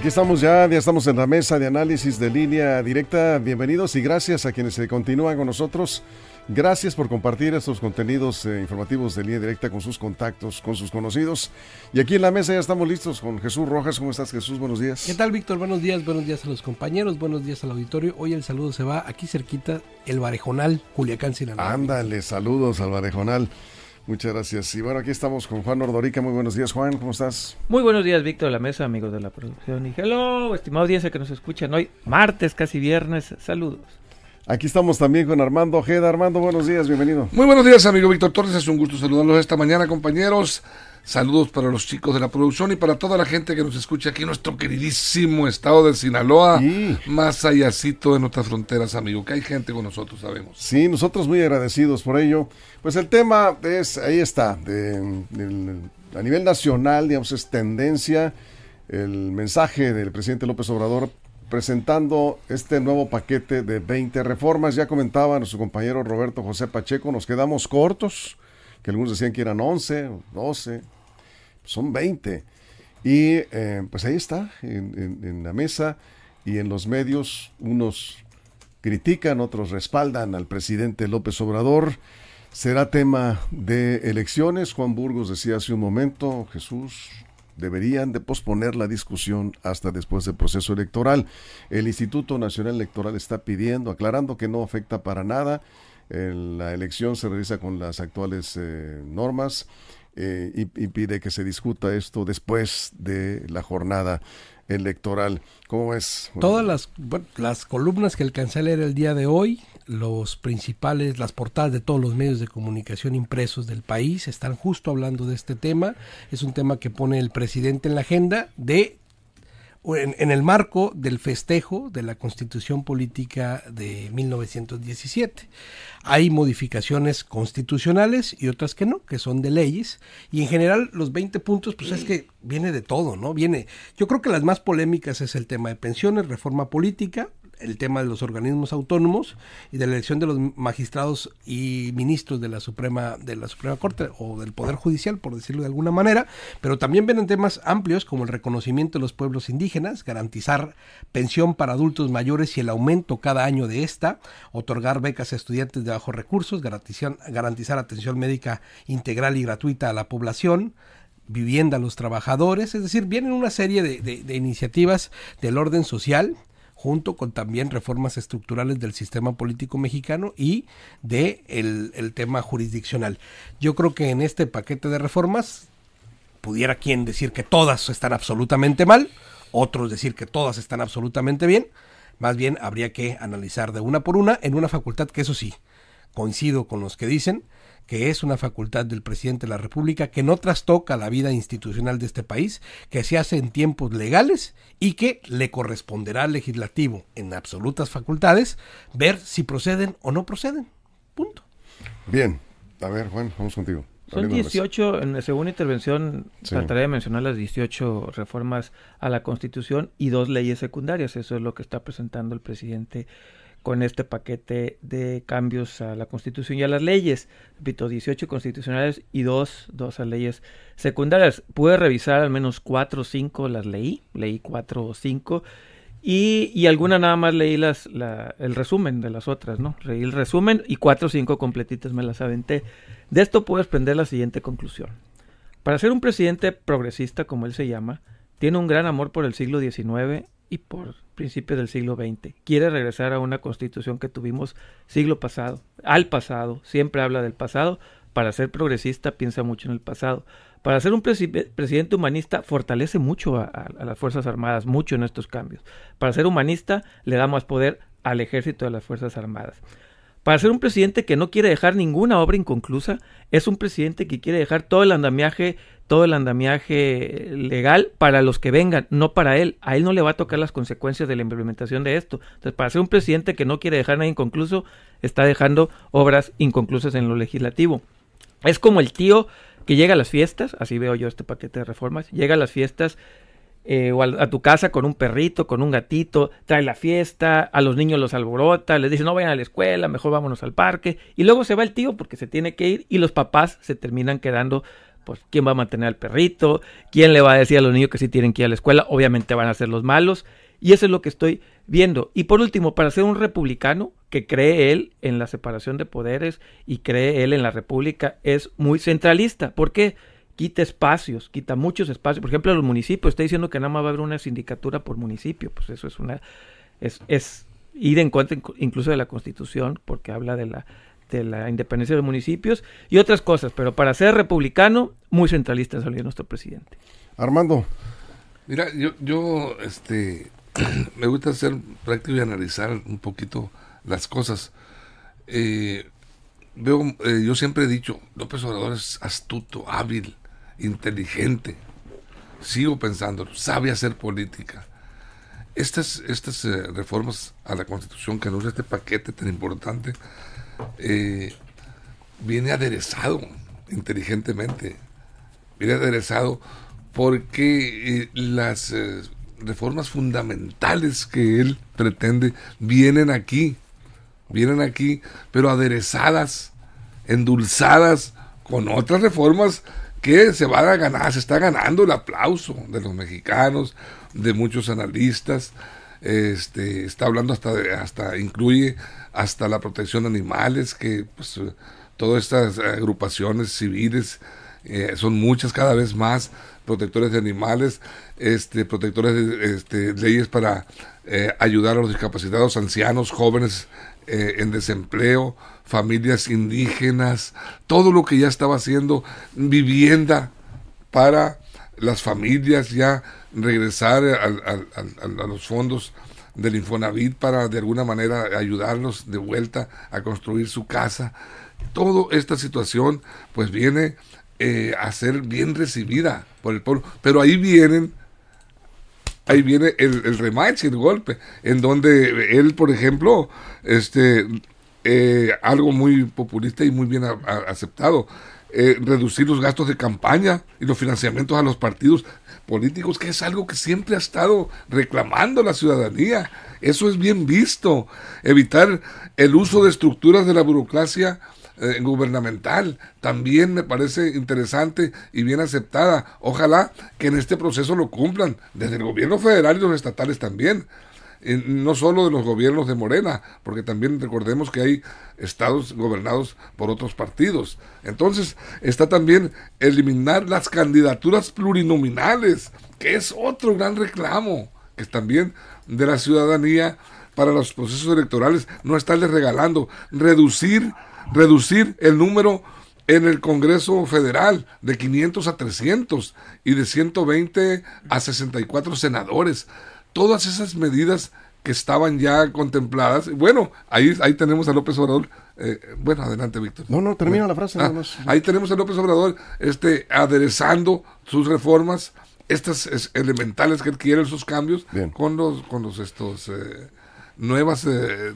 Aquí estamos ya, ya estamos en la mesa de análisis de línea directa. Bienvenidos y gracias a quienes se continúan con nosotros. Gracias por compartir estos contenidos eh, informativos de línea directa con sus contactos, con sus conocidos. Y aquí en la mesa ya estamos listos con Jesús Rojas. ¿Cómo estás, Jesús? Buenos días. ¿Qué tal, Víctor? Buenos días, buenos días a los compañeros, buenos días al auditorio. Hoy el saludo se va aquí cerquita, el Barejonal, Culiacán, Sinaloa. Ándale, saludos al Barejonal. Muchas gracias. Y bueno, aquí estamos con Juan Ordorica. Muy buenos días, Juan. ¿Cómo estás? Muy buenos días, Víctor de la mesa, amigos de la producción. Y hello, estimado audiencia que nos escuchan hoy, martes, casi viernes. Saludos. Aquí estamos también con Armando Ojeda. Armando, buenos días, bienvenido. Muy buenos días, amigo Víctor Torres. Es un gusto saludarlos esta mañana, compañeros. Saludos para los chicos de la producción y para toda la gente que nos escucha aquí en nuestro queridísimo estado de Sinaloa, Sí. más allácito de nuestras fronteras, amigo, que hay gente con nosotros, sabemos. Sí, nosotros muy agradecidos por ello. Pues el tema es, ahí está, de- a nivel nacional, digamos, es tendencia el mensaje del presidente López Obrador presentando este nuevo paquete de 20 reformas. Ya comentaba nuestro compañero Roberto José Pacheco, nos quedamos cortos, que algunos decían que eran 11, 12, son 20. Y eh, pues ahí está, en, la mesa y en los medios, unos critican, otros respaldan al presidente López Obrador. Será tema de elecciones. Juan Burgos decía hace un momento, Jesús, deberían de posponer la discusión hasta después del proceso electoral. El Instituto Nacional Electoral está pidiendo, aclarando que no afecta para nada. El- la elección se realiza con las actuales eh, normas eh, y, pide que se discuta esto después de la jornada electoral. ¿Cómo es? Todas las, las columnas que alcancé a leer el día de hoy, los principales, las portadas de todos los medios de comunicación impresos del país están justo hablando de este tema. Es un tema que pone el presidente en la agenda de en, el marco del festejo de la constitución política de 1917. Hay modificaciones constitucionales y otras que no, que son de leyes. Y en general los 20 puntos, pues es que viene de todo, ¿no? Viene, yo creo que las más polémicas es el tema de pensiones, reforma política, el tema de los organismos autónomos y de la elección de los magistrados y ministros de la Suprema de la Suprema Corte o del Poder Judicial, por decirlo de alguna manera, pero también vienen temas amplios como el reconocimiento de los pueblos indígenas, garantizar pensión para adultos mayores y el aumento cada año de esta, otorgar becas a estudiantes de bajos recursos, garantizar, garantizar atención médica integral y gratuita a la población, vivienda a los trabajadores, es decir, vienen una serie de, iniciativas del orden social, junto con también reformas estructurales del sistema político mexicano y de el, tema jurisdiccional. Yo creo que en este paquete de reformas pudiera quien decir que todas están absolutamente mal, otros decir que todas están absolutamente bien, más bien habría que analizar de una por una en una facultad que eso sí, coincido con los que dicen que es una facultad del presidente de la República que no trastoca la vida institucional de este país, que se hace en tiempos legales y que le corresponderá al legislativo en absolutas facultades ver si proceden o no proceden. Punto. Bien. A ver, Juan, vamos contigo. Son Abriendo la mesa. 18, en la segunda intervención Sí. trataré de mencionar las 18 reformas a la Constitución y dos leyes secundarias. Eso es lo que está presentando el presidente con este paquete de cambios a la Constitución y a las leyes. Repito, 18 constitucionales y dos, dos leyes secundarias. Pude revisar al menos cuatro o cinco, las leí, leí cuatro o cinco. Y, y alguna nada más leí las, la- el resumen de las otras, ¿no? Leí el resumen y cuatro o cinco completitas me las aventé. De esto puedes prender la siguiente conclusión. Para ser un presidente progresista, como él se llama, tiene un gran amor por el siglo XIX y por principios del siglo XX. Quiere regresar a una constitución que tuvimos siglo pasado, al pasado, siempre habla del pasado. Para ser progresista piensa mucho en el pasado. Para ser un presi- presidente humanista fortalece mucho a- a las Fuerzas Armadas, mucho en estos cambios. Para ser humanista le da más poder al ejército de las Fuerzas Armadas. Para ser un presidente que no quiere dejar ninguna obra inconclusa, es un presidente que quiere dejar todo el andamiaje, todo el andamiaje legal para los que vengan, no para él. A él no le va a tocar las consecuencias de la implementación de esto. Entonces, para ser un presidente que no quiere dejar nada inconcluso, está dejando obras inconclusas en lo legislativo. Es como el tío que llega a las fiestas, así veo yo este paquete de reformas, llega a las fiestas eh, o a, tu casa con un perrito, con un gatito, trae la fiesta, a los niños los alborota, les dice no vayan a la escuela, mejor vámonos al parque, y luego se va el tío porque se tiene que ir y los papás se terminan quedando, pues, ¿quién va a mantener al perrito? ¿Quién le va a decir a los niños que sí tienen que ir a la escuela? Obviamente van a ser los malos, y eso es lo que estoy viendo. Y por último, para ser un republicano que cree él en la separación de poderes y cree él en la república, es muy centralista. ¿Por qué? Quita espacios, quita muchos espacios. Por ejemplo, los municipios, está diciendo que nada más va a haber una sindicatura por municipio. Pues eso es una es, es ir en contra incluso de la Constitución, porque habla de la de la independencia de los municipios y otras cosas, pero para ser republicano, muy centralista salió nuestro presidente. Armando. Mira, yo, yo este, me gusta ser práctico y analizar un poquito las cosas. Eh, veo, eh, yo siempre he dicho, López Obrador es astuto, hábil, inteligente, sigo pensando, sabe hacer política. Estas, estas eh, reformas a la Constitución que anuncia este paquete tan importante, eh, viene aderezado inteligentemente, viene aderezado porque eh, las reformas fundamentales que él pretende vienen aquí, vienen aquí, pero aderezadas, endulzadas con otras reformas que se va a ganar, se está ganando el aplauso de los mexicanos, de muchos analistas, este, está hablando hasta, hasta incluye hasta la protección de animales, que pues, todas estas agrupaciones civiles eh, son muchas cada vez más protectores de animales, este, protectores de este, leyes para eh, ayudar a los discapacitados, ancianos, jóvenes eh, en desempleo, familias indígenas, todo lo que ya estaba haciendo, vivienda para las familias, ya regresar a los fondos del Infonavit para de alguna manera ayudarlos de vuelta a construir su casa. Toda esta situación pues viene eh, a ser bien recibida por el pueblo, pero ahí vienen ahí viene el, el rematch, el golpe, en donde él, por ejemplo, este, eh, algo muy populista y muy bien aceptado, eh, reducir los gastos de campaña y los financiamientos a los partidos políticos, que es algo que siempre ha estado reclamando la ciudadanía. Eso es bien visto. Evitar el uso de estructuras de la burocracia eh, gubernamental también me parece interesante y bien aceptada. Ojalá que en este proceso lo cumplan desde el gobierno federal y los estatales también. No solo de los gobiernos de Morena, porque también recordemos que hay estados gobernados por otros partidos. Entonces está también eliminar las candidaturas plurinominales, que es otro gran reclamo, que es también de la ciudadanía para los procesos electorales, no estarles regalando, reducir reducir el número en el Congreso Federal de 500 a 300 y de 120 a 64 senadores. Todas esas medidas que estaban ya contempladas. Bueno, ahí, ahí tenemos a López Obrador. Eh, bueno, adelante, Víctor. No, no, termina la frase. Ah, ahí tenemos a López Obrador este, aderezando sus reformas, estas elementales que quieren sus cambios, con los, con los estos... Eh, nuevas eh, eh,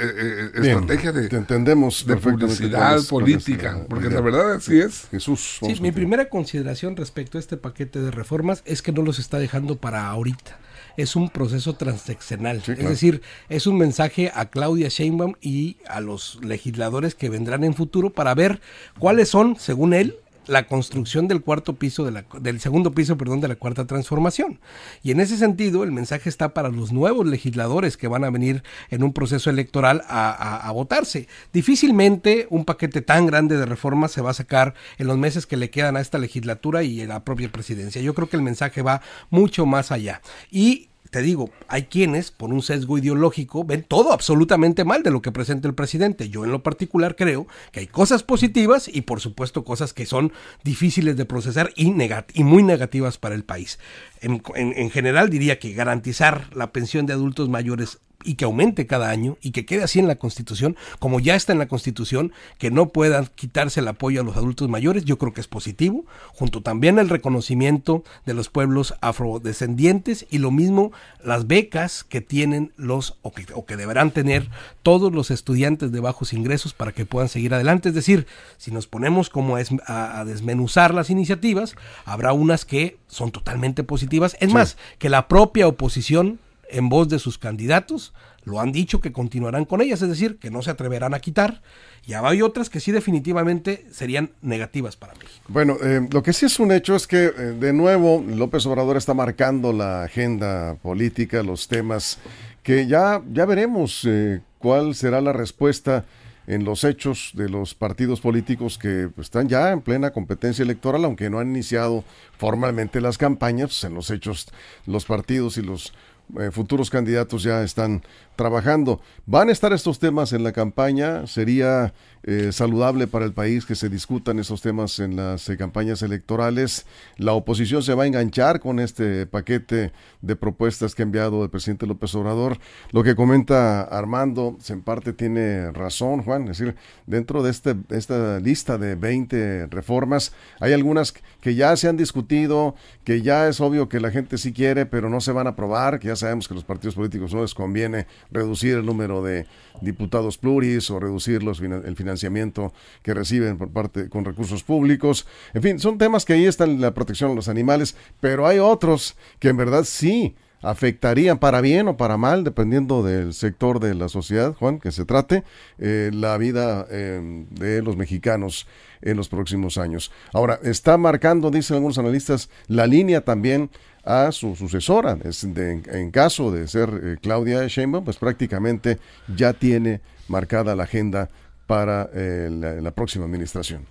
eh, estrategias de, entendemos de publicidad política, porque la verdad así es. Jesús. Sí, mi primera consideración respecto a este paquete de reformas es que no los está dejando para ahorita. Es un proceso transeccional, es decir, es un mensaje a Claudia Sheinbaum y a los legisladores que vendrán en futuro para ver cuáles son, según él, la construcción del cuarto piso de la, del segundo piso, perdón, de la cuarta transformación. Y en ese sentido, el mensaje está para los nuevos legisladores que van a venir en un proceso electoral a, votarse. Difícilmente un paquete tan grande de reformas se va a sacar en los meses que le quedan a esta legislatura y en la propia presidencia. Yo creo que el mensaje va mucho más allá. Y te digo, hay quienes, por un sesgo ideológico, ven todo absolutamente mal de lo que presenta el presidente. Yo en lo particular creo que hay cosas positivas y por supuesto cosas que son difíciles de procesar y, y muy negativas para el país. En, en general diría que garantizar la pensión de adultos mayores y que aumente cada año y que quede así en la Constitución, como ya está en la Constitución, que no puedan quitarse el apoyo a los adultos mayores, yo creo que es positivo, junto también el reconocimiento de los pueblos afrodescendientes y lo mismo las becas que tienen los o que, o que deberán tener todos los estudiantes de bajos ingresos para que puedan seguir adelante. Es decir, si nos ponemos como a, a desmenuzar las iniciativas, habrá unas que son totalmente positivas. Es más, que la propia oposición, en voz de sus candidatos, lo han dicho que continuarán con ellas, es decir, que no se atreverán a quitar. Y hay otras que sí definitivamente serían negativas para México. Bueno, eh, lo que sí es un hecho es que, eh, de nuevo, López Obrador está marcando la agenda política, los temas que ya, ya veremos eh, cuál será la respuesta en los hechos de los partidos políticos que están ya en plena competencia electoral, aunque no han iniciado formalmente las campañas, pues, en los hechos los partidos y los eh, futuros candidatos ya están trabajando. ¿Van a estar estos temas en la campaña? ¿Sería eh, saludable para el país que se discutan esos temas en las eh, campañas electorales? ¿La oposición se va a enganchar con este paquete de propuestas que ha enviado el presidente López Obrador? Lo que comenta Armando, en parte tiene razón, Juan. Es decir, dentro de este, esta lista de 20 reformas, hay algunas que ya se han discutido, que ya es obvio que la gente sí quiere, pero no se van a aprobar, que ya sabemos que los partidos políticos no les conviene reducir el número de diputados pluris o reducir los, el financiamiento que reciben por parte con recursos públicos. En fin, son temas que ahí están la protección de los animales, pero hay otros que en verdad sí afectarían para bien o para mal, dependiendo del sector de la sociedad, Juan, que se trate, eh, la vida eh, de los mexicanos en los próximos años. Ahora, está marcando, dicen algunos analistas, la línea también a su sucesora. en, caso de ser eh, Claudia Sheinbaum, pues prácticamente ya tiene marcada la agenda para eh, la, próxima administración.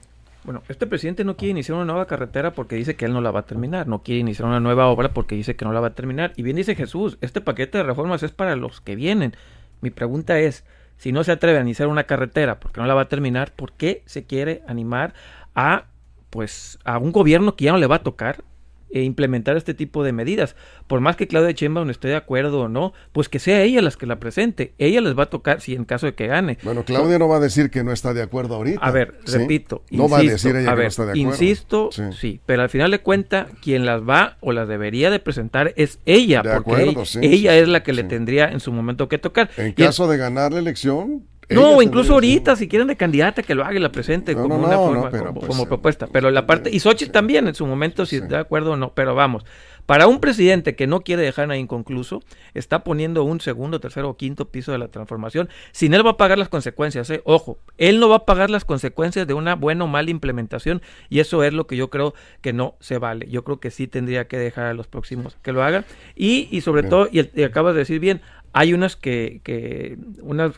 Bueno, este presidente no quiere iniciar una nueva carretera porque dice que él no la va a terminar, no quiere iniciar una nueva obra porque dice que no la va a terminar. Y bien dice Jesús, este paquete de reformas es para los que vienen. Mi pregunta es, si no se atreve a iniciar una carretera porque no la va a terminar, ¿por qué se quiere animar a pues a un gobierno que ya no le va a tocar e implementar este tipo de medidas. Por más que Claudia Sheinbaum esté de acuerdo o no, pues que sea ella las que la presente. Ella les va a tocar si en caso de que gane. Bueno, Claudia no va a decir que no está de acuerdo ahorita. A ver, repito. No va a decir ella que no está de acuerdo. Insisto, sí. pero al final de cuenta, quien las va o las debería de presentar es ella, porque ella, es la que le tendría en su momento que tocar. En caso de ganar la elección, no, incluso ahorita, si quieren de candidata, que lo haga y la presente como una forma, como, pues, propuesta. Pero la parte, y Xochitl también en su momento, si está de acuerdo o no, pero vamos, para un presidente que no quiere dejar nada inconcluso, está poniendo un segundo, tercero o quinto piso de la transformación, sin él va a pagar las consecuencias, ¿eh? ojo, él no va a pagar las consecuencias de una buena o mala implementación, y eso es lo que yo creo que no se vale. Yo creo que sí tendría que dejar a los próximos que lo hagan, y, y sobre todo, y, y acabas de decir bien, hay unas que, que, unas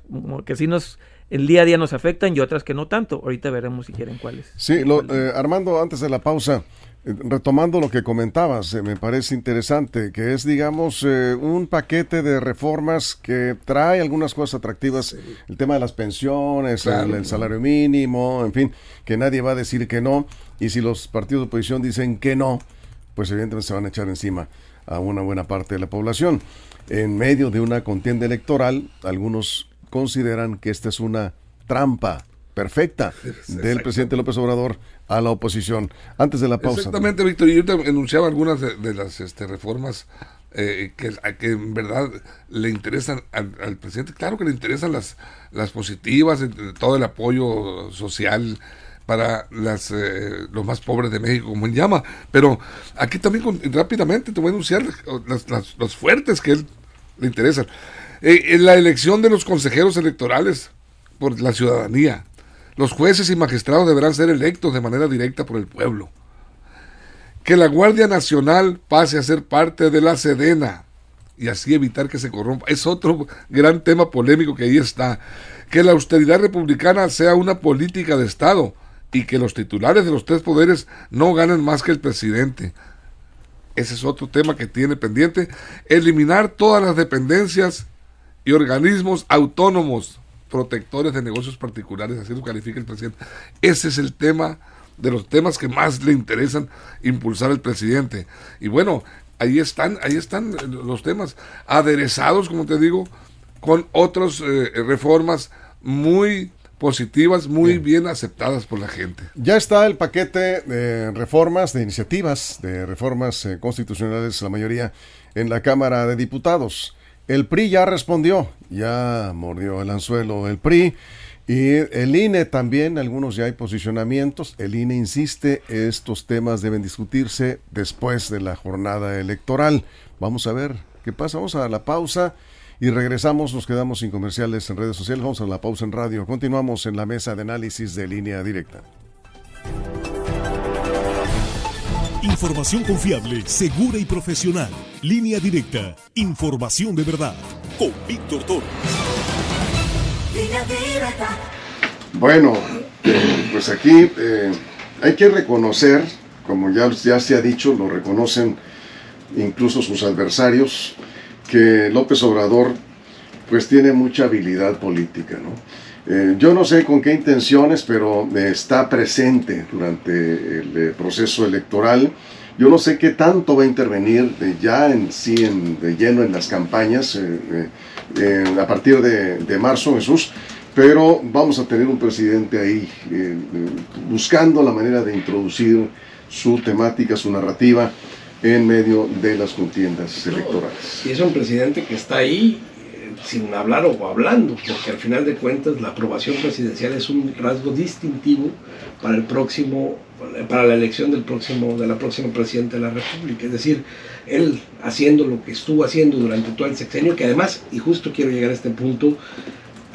que sí nos el día a día nos afectan y otras que no tanto. Ahorita veremos si quieren cuáles. Sí, lo, eh, Armando, antes de la pausa, eh, retomando lo que comentabas, eh, me parece interesante, que es, digamos, un paquete de reformas que trae algunas cosas atractivas, el tema de las pensiones, el, salario mínimo, en fin, que nadie va a decir que no, y si los partidos de oposición dicen que no, pues evidentemente se van a echar encima a una buena parte de la población en medio de una contienda electoral, algunos consideran que esta es una trampa perfecta del presidente López Obrador a la oposición. Antes de la pausa. Exactamente, Víctor. Yo te enunciaba algunas de, las este, reformas eh, que, que, en verdad le interesan al, presidente. Claro que le interesan las, las positivas, todo el apoyo social para las, eh, los más pobres de México, como él llama. Pero aquí también rápidamente te voy a anunciar las, los fuertes que él le interesan. Eh, la elección de los consejeros electorales por la ciudadanía. Los jueces y magistrados deberán ser electos de manera directa por el pueblo. Que la Guardia Nacional pase a ser parte de la Sedena y así evitar que se corrompa. Es otro gran tema polémico que ahí está. Que la austeridad republicana sea una política de Estado y que los titulares de los tres poderes no ganen más que el presidente. Ese es otro tema que tiene pendiente. Eliminar todas las dependencias y organismos autónomos protectores de negocios particulares, así lo califica el presidente. Ese es el tema de los temas que más le interesan impulsar al presidente. Y bueno, ahí están, ahí están los temas aderezados, como te digo, con otras eh, reformas muy positivas, muy bien. aceptadas por la gente. Ya está el paquete de reformas, de iniciativas, de reformas eh, constitucionales, la mayoría en la Cámara de Diputados. El PRI ya respondió, ya mordió el anzuelo el PRI. Y el INE también, algunos ya hay posicionamientos. El INE insiste, estos temas deben discutirse después de la jornada electoral. Vamos a ver qué pasa. Vamos a la pausa y regresamos. Nos quedamos sin comerciales en redes sociales. Vamos a la pausa en radio. Continuamos en la mesa de análisis de línea directa. Información confiable, segura y profesional. Línea directa. Información de verdad. Con Víctor Toro. Bueno, eh, pues aquí eh, hay que reconocer, como ya, ya se ha dicho, lo reconocen incluso sus adversarios, que López Obrador pues tiene mucha habilidad política, ¿no? Eh, yo no sé con qué intenciones, pero está presente durante el proceso electoral. Yo no sé qué tanto va a intervenir ya en sí, en, de lleno en las campañas a partir de, de marzo, Jesús pero vamos a tener un presidente ahí eh, buscando la manera de introducir su temática, su narrativa en medio de las contiendas electorales. Y es un presidente que está ahí eh, sin hablar o hablando, porque al final de cuentas la aprobación presidencial es un rasgo distintivo para el próximo, para la elección del próximo, de la próxima presidenta de la República. Es decir, él haciendo lo que estuvo haciendo durante todo el sexenio, que además, y justo quiero llegar a este punto,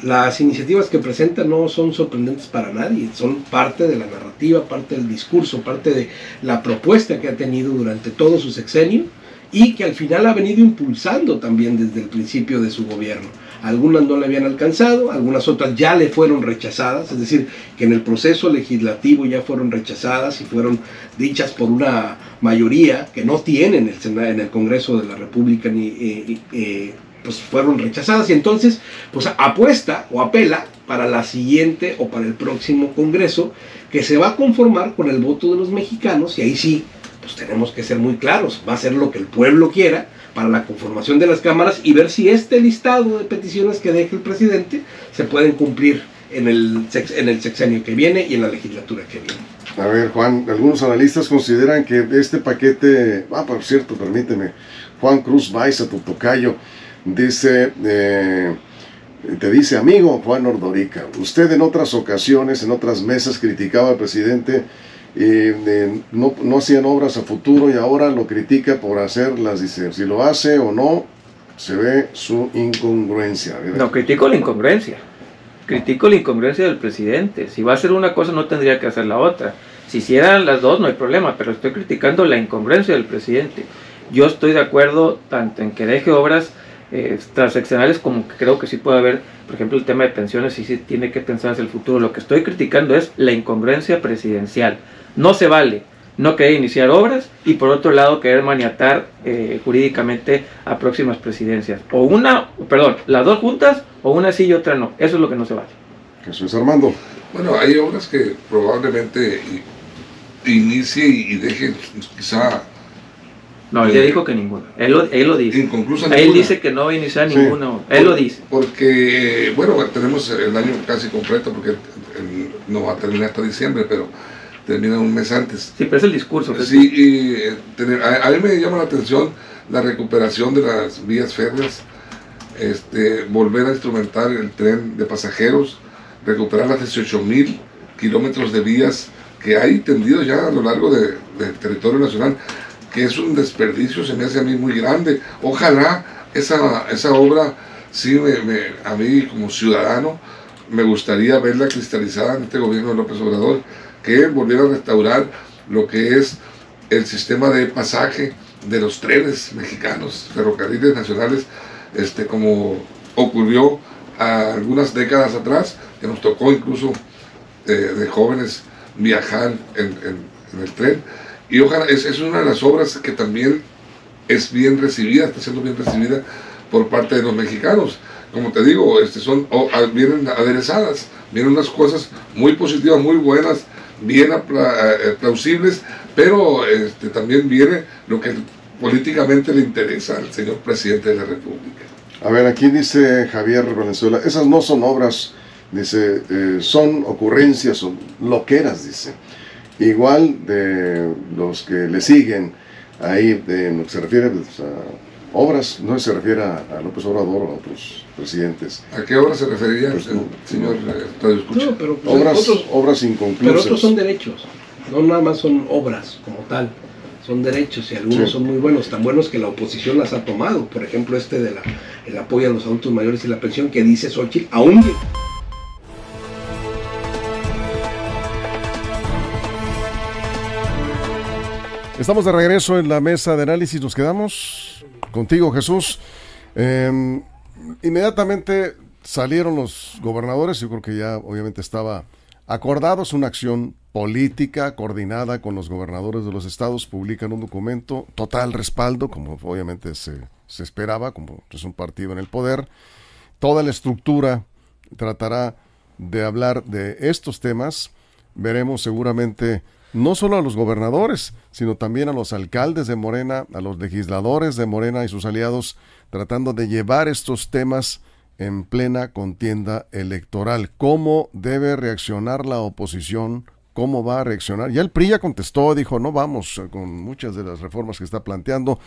las iniciativas que presenta no son sorprendentes para nadie, son parte de la narrativa, parte del discurso, parte de la propuesta que ha tenido durante todo su sexenio y que al final ha venido impulsando también desde el principio de su gobierno. Algunas no le habían alcanzado, algunas otras ya le fueron rechazadas, es decir, que en el proceso legislativo ya fueron rechazadas y fueron dichas por una mayoría que no tiene en el, en el Congreso de la República ni, eh, eh, pues fueron rechazadas y entonces pues apuesta o apela para la siguiente o para el próximo Congreso que se va a conformar con el voto de los mexicanos y ahí sí pues tenemos que ser muy claros, va a ser lo que el pueblo quiera para la conformación de las cámaras y ver si este listado de peticiones que deje el presidente se pueden cumplir en el, en el sexenio que viene y en la legislatura que viene. A ver, Juan, algunos analistas consideran que este paquete, ah, por cierto, permíteme, Juan Cruz Baiza, tu tocayo, Dice, eh, te dice, amigo Juan Ordorica, usted en otras ocasiones, en otras mesas criticaba al presidente y eh, no, no, hacían obras a futuro y ahora lo critica por hacerlas, dice, si lo hace o no, se ve su incongruencia. No, critico la incongruencia. Critico la incongruencia del presidente. Si va a hacer una cosa, no tendría que hacer la otra. Si hicieran las dos, no hay problema, pero estoy criticando la incongruencia del presidente. Yo estoy de acuerdo tanto en que deje obras eh, transaccionales como que creo que sí puede haber, por ejemplo, el tema de pensiones, sí, sí tiene que pensar hacia el futuro. Lo que estoy criticando es la incongruencia presidencial. No se vale no querer iniciar obras y por otro lado querer maniatar eh, jurídicamente a próximas presidencias. O una, perdón, las dos juntas o una sí y otra no. Eso es lo que no se vale. Jesús Armando. Bueno, hay obras que probablemente inicie y deje quizá no, él ya dijo que ninguno. Él lo, él lo dice. Él dice que no va a iniciar ninguno. Él lo dice. Porque, bueno, tenemos el año casi completo, porque no va a terminar hasta diciembre, pero termina un mes antes. Sí, pero es el discurso. sí, y eh, a, mí me llama la atención la recuperación de las vías férreas, este, volver a instrumentar el tren de pasajeros, recuperar las 18 mil kilómetros de vías que hay tendidos ya a lo largo del territorio nacional que es un desperdicio, se me hace a mí muy grande. Ojalá esa, esa obra, sí, me, a mí como ciudadano, me gustaría verla cristalizada en este gobierno de López Obrador, que volviera a restaurar lo que es el sistema de pasaje de los trenes mexicanos, ferrocarriles nacionales, este, como ocurrió algunas décadas atrás, que nos tocó incluso eh, de jóvenes viajar en, en el tren y ojalá, es, es una de las obras que también es bien recibida, está siendo bien recibida por parte de los mexicanos. Como te digo, este son, vienen aderezadas, vienen unas cosas muy positivas, muy buenas, bien eh, plausibles, pero este, también viene lo que políticamente le interesa al señor presidente de la República. A ver, aquí dice Javier Valenzuela, esas no son obras, dice, eh, son ocurrencias o loqueras, dice. Igual de los que le siguen ahí, de lo que se refiere pues, a obras, no se refiere a, López Obrador o a otros presidentes. ¿A qué obras se referiría pues, el señor eh, No, pero, pues, obras, obras inconclusas. Pero otros son derechos, no nada más son obras como tal son derechos y algunos son muy buenos, tan buenos que la oposición las ha tomado. Por ejemplo, este de la, el apoyo a los adultos mayores y la pensión que dice Xochitl, aún... Estamos de regreso en la mesa de análisis, nos quedamos contigo Jesús. Em, inmediatamente salieron los gobernadores, yo creo que ya obviamente estaba acordado, es una acción política coordinada con los gobernadores de los estados, publican un documento, total respaldo, como obviamente se, se esperaba, como es un partido en el poder. Toda la estructura tratará de hablar de estos temas. Veremos seguramente no solo a los gobernadores, sino también a los alcaldes de Morena, a los legisladores de Morena y sus aliados, tratando de llevar estos temas en plena contienda electoral. ¿Cómo debe reaccionar la oposición cómo va a reaccionar. Ya el PRI ya contestó, dijo, no vamos con muchas de las reformas que está planteando.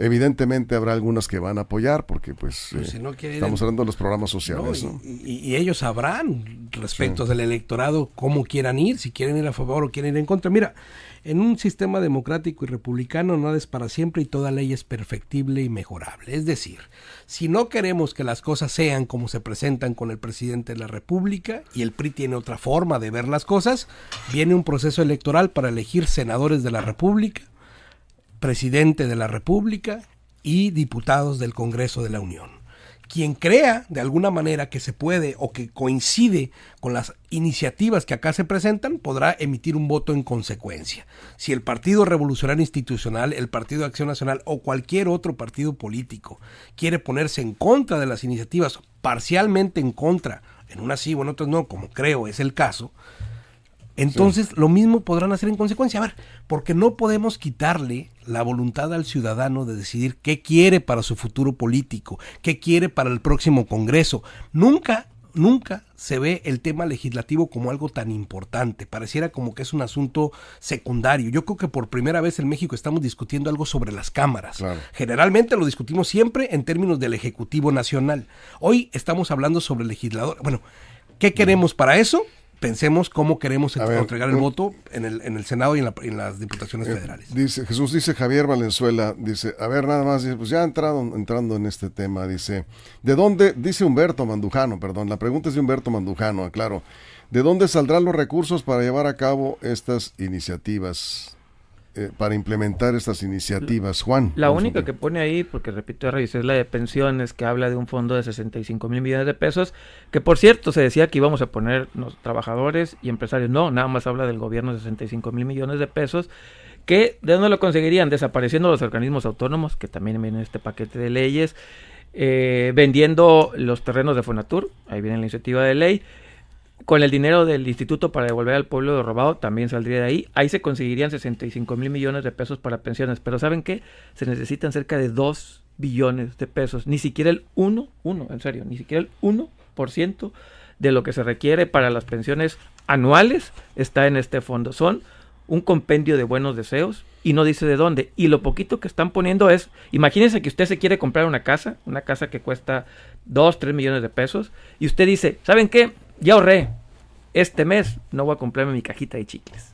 Evidentemente habrá algunas que van a apoyar porque pues, pues eh, estamos hablando de los programas sociales. y, ellos sabrán respecto del electorado cómo quieran ir, si quieren ir a favor o quieren ir en contra. Mira, en un sistema democrático y republicano nada es para siempre y toda ley es perfectible y mejorable. Es decir, si no queremos que las cosas sean como se presentan con el presidente de la República y el PRI tiene otra forma de ver las cosas, viene un proceso electoral para elegir senadores de la República, presidente de la República y diputados del Congreso de la Unión. Quien crea de alguna manera que se puede o que coincide con las iniciativas que acá se presentan podrá emitir un voto en consecuencia. Si el Partido Revolucionario Institucional, el Partido de Acción Nacional o cualquier otro partido político quiere ponerse en contra de las iniciativas, parcialmente en contra, en unas sí o en otras no, como creo es el caso, entonces, lo mismo podrán hacer en consecuencia. A ver, porque no podemos quitarle la voluntad al ciudadano de decidir qué quiere para su futuro político, qué quiere para el próximo Congreso. Nunca, nunca se ve el tema legislativo como algo tan importante. Pareciera como que es un asunto secundario. Yo creo que por primera vez en México estamos discutiendo algo sobre las cámaras. Generalmente lo discutimos siempre en términos del Ejecutivo Nacional. Hoy estamos hablando sobre el legislador. Bueno, ¿qué queremos para eso? Pensemos cómo queremos entregar el voto en el, en el Senado y en, las diputaciones eh, federales. Dice Jesús, dice Javier Valenzuela, dice, a ver, nada más, pues ya entrado, entrando en este tema, dice, ¿de dónde, dice Humberto Mandujano, perdón, la pregunta es de Humberto Mandujano, aclaro, ¿de dónde saldrán los recursos para llevar a cabo estas iniciativas? Eh, para implementar estas iniciativas, Juan. La única que pone ahí, porque repito, es la de pensiones, que habla de un fondo de 65 mil millones de pesos, que por cierto se decía que íbamos a poner los trabajadores y empresarios, no, nada más habla del gobierno de 65 mil millones de pesos, que de dónde lo conseguirían, desapareciendo los organismos autónomos, que también viene en este paquete de leyes, eh, vendiendo los terrenos de Fonatur, ahí viene la iniciativa de ley, con el dinero del instituto para devolver al pueblo de robado también saldría de ahí. Ahí se conseguirían 65 mil millones de pesos para pensiones. Pero ¿saben qué? Se necesitan cerca de 2 billones de pesos. Ni siquiera el 1, 1, en serio, ni siquiera el 1% de lo que se requiere para las pensiones anuales está en este fondo. Son un compendio de buenos deseos y no dice de dónde. Y lo poquito que están poniendo es, imagínense que usted se quiere comprar una casa, una casa que cuesta 2, 3 millones de pesos, y usted dice, ¿saben qué? Ya ahorré. Este mes no voy a comprarme mi cajita de chicles.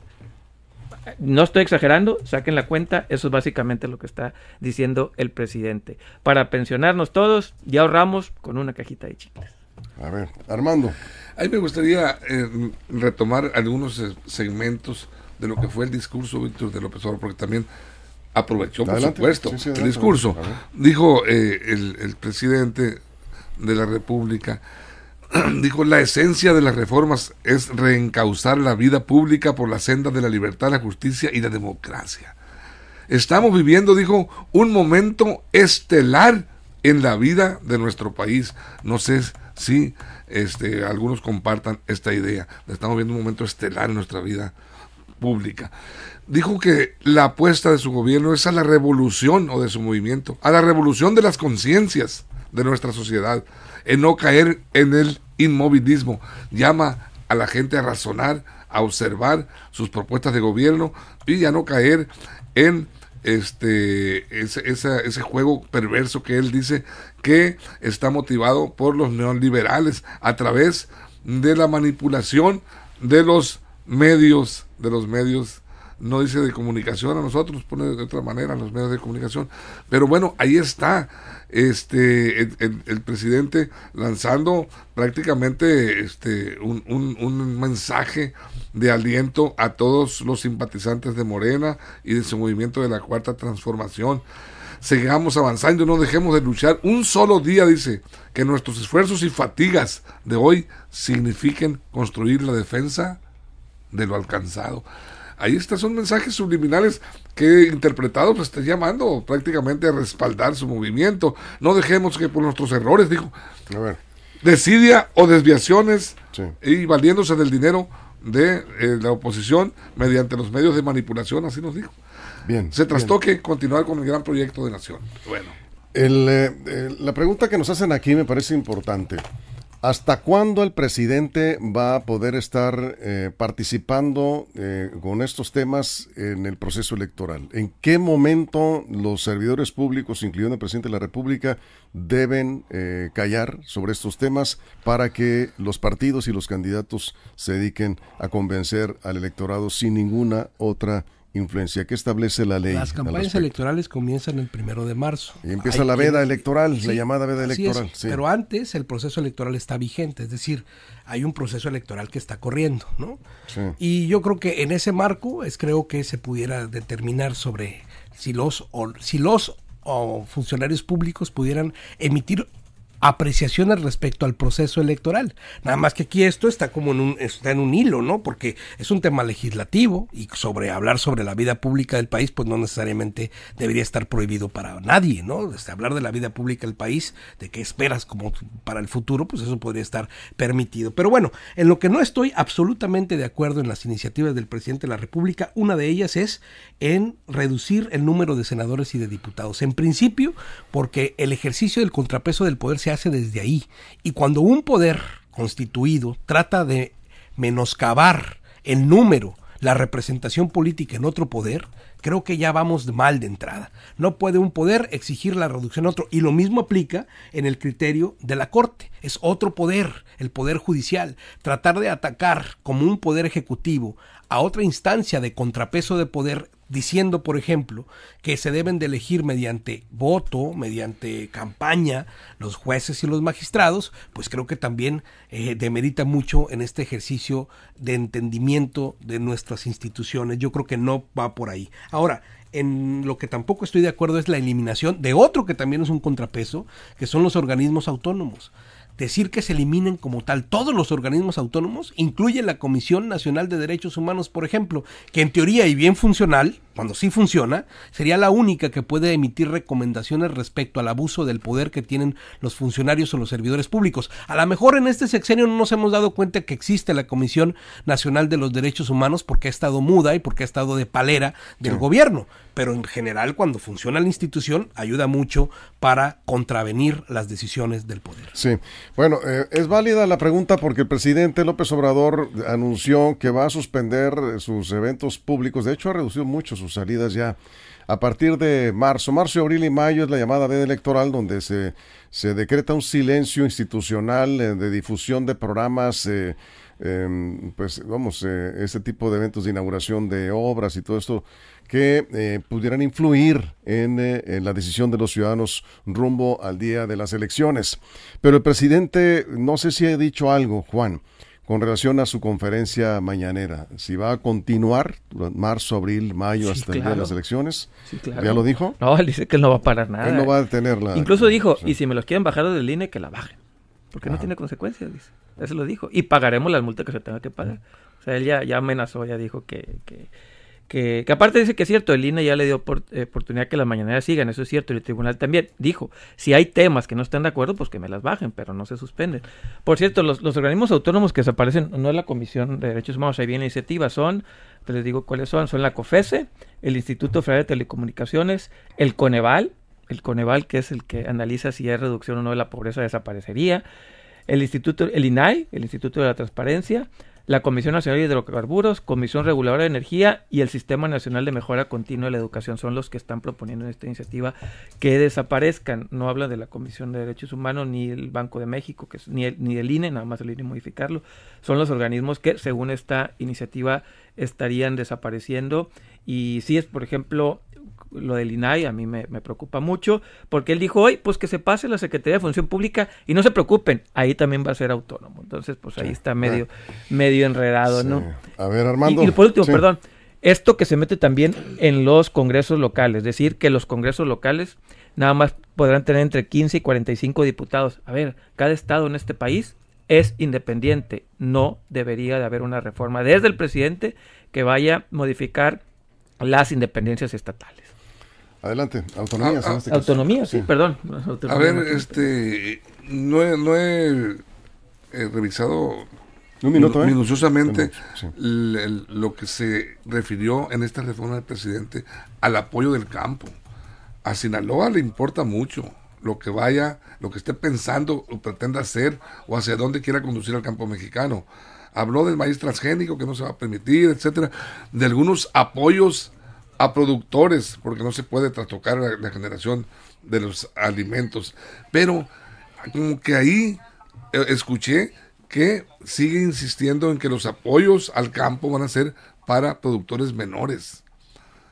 No estoy exagerando, saquen la cuenta, eso es básicamente lo que está diciendo el presidente. Para pensionarnos todos, ya ahorramos con una cajita de chicles. A ver, Armando. A mí me gustaría eh, retomar algunos eh, segmentos de lo que fue el discurso, Víctor, de López Obrador, porque también aprovechó, por supuesto, el discurso. Dijo eh, el, el presidente de la República dijo, la esencia de las reformas es reencauzar la vida pública por la senda de la libertad, la justicia y la democracia. Estamos viviendo, dijo, un momento estelar en la vida de nuestro país. No sé si este, algunos compartan esta idea. Estamos viendo un momento estelar en nuestra vida pública. Dijo que la apuesta de su gobierno es a la revolución o de su movimiento, a la revolución de las conciencias de nuestra sociedad, en no caer en el inmovilismo. Llama a la gente a razonar, a observar sus propuestas de gobierno y a no caer en este ese, ese, juego perverso que él dice que está motivado por los neoliberales a través de la manipulación de los medios, de los medios, no dice de comunicación a nosotros, pone de otra manera los medios de comunicación. Pero bueno, ahí está este el, presidente lanzando prácticamente este un, un, mensaje de aliento a todos los simpatizantes de Morena y de su movimiento de la cuarta transformación. Sigamos avanzando, no dejemos de luchar. Un solo día dice que nuestros esfuerzos y fatigas de hoy signifiquen construir la defensa de lo alcanzado. Ahí están, son mensajes subliminales que interpretados pues, está llamando prácticamente a respaldar su movimiento. No dejemos que por nuestros errores, dijo, decidia o desviaciones y valiéndose del dinero de eh, la oposición mediante los medios de manipulación, así nos dijo. Bien. Se trastoque continuar con el gran proyecto de nación. Bueno. Eh, la pregunta que nos hacen aquí me parece importante. ¿Hasta cuándo el presidente va a poder estar eh, participando eh, con estos temas en el proceso electoral? ¿En qué momento los servidores públicos, incluyendo el presidente de la República, deben eh, callar sobre estos temas para que los partidos y los candidatos se dediquen a convencer al electorado sin ninguna otra influencia. ¿Qué establece la ley? Las campañas electorales comienzan el primero de marzo. Y empieza la veda electoral, la llamada veda electoral. Pero antes el proceso electoral está vigente, es decir, hay un proceso electoral que está corriendo, ¿no? Y yo creo que en ese marco es creo que se pudiera determinar sobre si los o, si los o funcionarios públicos pudieran emitir apreciaciones respecto al proceso electoral. Nada más que aquí esto está como en un, está en un hilo, ¿no? Porque es un tema legislativo y sobre hablar sobre la vida pública del país, pues no necesariamente debería estar prohibido para nadie, ¿no? Este, hablar de la vida pública del país, de qué esperas como para el futuro, pues eso podría estar permitido. Pero bueno, en lo que no estoy absolutamente de acuerdo en las iniciativas del presidente de la República, una de ellas es en reducir el número de senadores y de diputados. En principio, porque el ejercicio del contrapeso del poder se hace desde ahí. Y cuando un poder constituido trata de menoscabar el número, la representación política en otro poder, creo que ya vamos mal de entrada. No puede un poder exigir la reducción a otro. Y lo mismo aplica en el criterio de la Corte. Es otro poder, el poder judicial. Tratar de atacar como un poder ejecutivo a otra instancia de contrapeso de poder diciendo, por ejemplo, que se deben de elegir mediante voto, mediante campaña, los jueces y los magistrados, pues creo que también eh, demerita mucho en este ejercicio de entendimiento de nuestras instituciones. Yo creo que no va por ahí. Ahora, en lo que tampoco estoy de acuerdo es la eliminación de otro que también es un contrapeso, que son los organismos autónomos decir que se eliminen como tal todos los organismos autónomos, incluye la Comisión Nacional de Derechos Humanos, por ejemplo, que en teoría y bien funcional, cuando sí funciona, sería la única que puede emitir recomendaciones respecto al abuso del poder que tienen los funcionarios o los servidores públicos. A lo mejor en este sexenio no nos hemos dado cuenta que existe la Comisión Nacional de los Derechos Humanos porque ha estado muda y porque ha estado de palera del gobierno, pero en general cuando funciona la institución ayuda mucho para contravenir las decisiones del poder. Sí, bueno, eh, es válida la pregunta porque el presidente López Obrador anunció que va a suspender sus eventos públicos, de hecho ha reducido mucho sus salidas ya a partir de marzo. Marzo, abril y mayo es la llamada veda electoral donde se, se decreta un silencio institucional eh, de difusión de programas, eh, em, pues vamos, eh, ese tipo de eventos de inauguración de obras y todo esto que pudieran influir en, en, la decisión de los ciudadanos rumbo al día de las elecciones. Pero el presidente, no sé si ha dicho algo, Juan con relación a su conferencia mañanera. Si va a continuar marzo, abril, mayo, hasta el día de las elecciones. ¿Ya lo dijo? No, él dice que él no va a parar nada. Él no va a detenerla. Incluso dijo, y si me los quieren bajar del INE, que la bajen. Porque no tiene consecuencias, dice. Eso lo dijo. Y pagaremos las multas que se tenga que pagar. O sea, él ya, ya amenazó, ya dijo que, que que, aparte dice que es cierto, el INE ya le dio eh, oportunidad que las mañaneras sigan, eso es cierto, y el tribunal también dijo, si hay temas que no están de acuerdo, pues que me las bajen, pero no se suspenden. Por cierto, los, organismos autónomos que desaparecen, no es la Comisión de Derechos Humanos, ahí viene iniciativa, son, les digo cuáles son, son la COFESE, el Instituto Federal de Telecomunicaciones, el Coneval, el Coneval, que es el que analiza si hay reducción o no de la pobreza, desaparecería. El Instituto, el INAI, el Instituto de la Transparencia, la Comisión Nacional de Hidrocarburos, Comisión Reguladora de Energía y el Sistema Nacional de Mejora Continua de la Educación son los que están proponiendo en esta iniciativa que desaparezcan. No habla de la Comisión de Derechos Humanos ni el Banco de México, que es, ni, el, ni del INE, nada más el INE modificarlo. Son los organismos que, según esta iniciativa, estarían desapareciendo. Y si es, por ejemplo, lo del INAI a mí me, preocupa mucho, porque él dijo hoy, pues que se pase la Secretaría de Función Pública y no se preocupen, ahí también va a ser autónomo. Entonces, pues ahí está medio, medio enredado, ¿no? A ver, Armando. Y, por último, perdón, esto que se mete también en los congresos locales, es decir, que los congresos locales nada más podrán tener entre 15 y 45 diputados. A ver, cada estado en este país es independiente, no debería de haber una reforma desde el presidente que vaya a modificar las independencias estatales. Adelante, autonomía. Ah, este autonomía, sí, perdón. a ver, este, no he, no he, revisado Un minuto, ¿eh? minuciosamente lo que se refirió en esta reforma del presidente al apoyo del campo. A Sinaloa le importa mucho lo que vaya, lo que esté pensando o pretenda hacer o hacia dónde quiera conducir al campo mexicano. Habló del maíz transgénico que no se va a permitir, etcétera, de algunos apoyos a productores, porque no se puede trastocar la, generación de los alimentos. Pero como que ahí eh, escuché que sigue insistiendo en que los apoyos al campo van a ser para productores menores.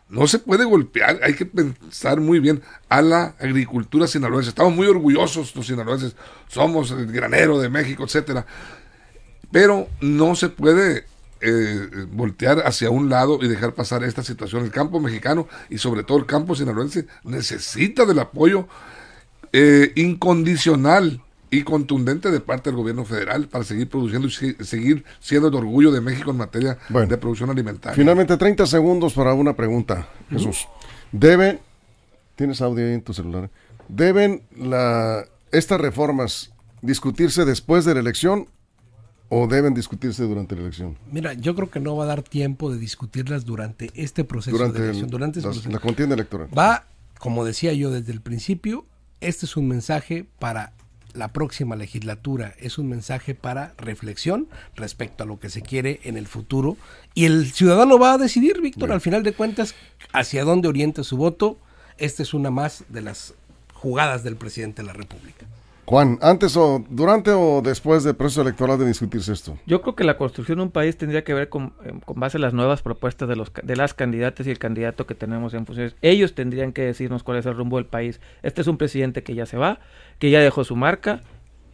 No se puede golpear, hay que pensar muy bien a la agricultura sinaloense. Estamos muy orgullosos los sinaloenses, somos el granero de México, etcétera. Pero no se puede eh, voltear hacia un lado y dejar pasar esta situación. El campo mexicano y sobre todo el campo sinaloense necesita del apoyo eh, incondicional y contundente de parte del gobierno federal para seguir produciendo y seguir siendo el orgullo de México en materia de producción alimentaria. Finalmente, 30 segundos para una pregunta, Jesús. ¿Deben, tienes audio ahí en tu celular, deben la, estas reformas discutirse después de la elección o deben discutirse durante la elección? Mira, yo creo que no va a dar tiempo de discutirlas durante este proceso durante de elección, durante la contienda electoral. Va, como decía yo desde el principio, este es un mensaje para la próxima legislatura, es un mensaje para reflexión respecto a lo que se quiere en el futuro y el ciudadano va a decidir, Víctor, al final de cuentas, hacia dónde orienta su voto. Esta es una más de las jugadas del presidente de la República. Juan, ¿antes o durante o después del proceso electoral de discutirse esto? Yo creo que la construcción de un país tendría que ver con, eh, con base a las nuevas propuestas de, los, de las candidatas y el candidato que tenemos en funciones. Ellos tendrían que decirnos cuál es el rumbo del país. Este es un presidente que ya se va, que ya dejó su marca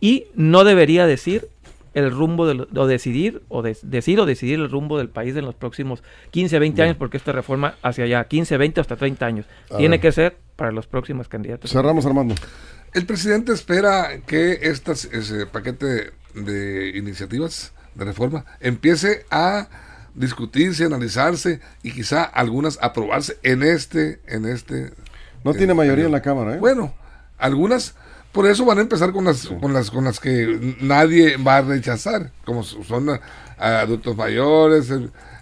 y no debería decir el rumbo de, o decidir o decir o decidir el rumbo del país en los próximos 15, 20 años porque esta reforma hacia allá, 15, 20 hasta 30 años, tiene que ser para los próximos candidatos. Cerramos Armando. El presidente espera que este ese paquete de iniciativas de reforma empiece a discutirse, analizarse y quizá algunas aprobarse en este, en este. No tiene mayoría en la cámara, ¿eh? Bueno, algunas, por eso van a empezar con las, con las, con las que nadie va a rechazar, como son adultos mayores,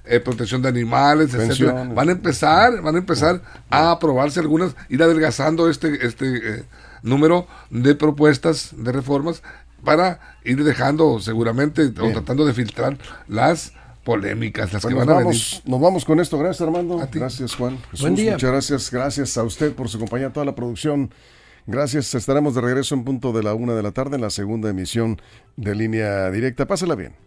eh, protección de animales, etcétera. Van a empezar, van a empezar a aprobarse algunas, ir adelgazando este, este eh, número de propuestas de reformas para ir dejando seguramente o tratando de filtrar las polémicas, las pues que van a vamos, Nos vamos con esto. Gracias, Armando. Gracias, Juan. Buen día. Muchas gracias. Gracias a usted por su compañía, a toda la producción. Gracias. Estaremos de regreso en punto de la una de la tarde en la segunda emisión de Línea Directa. Pásela bien.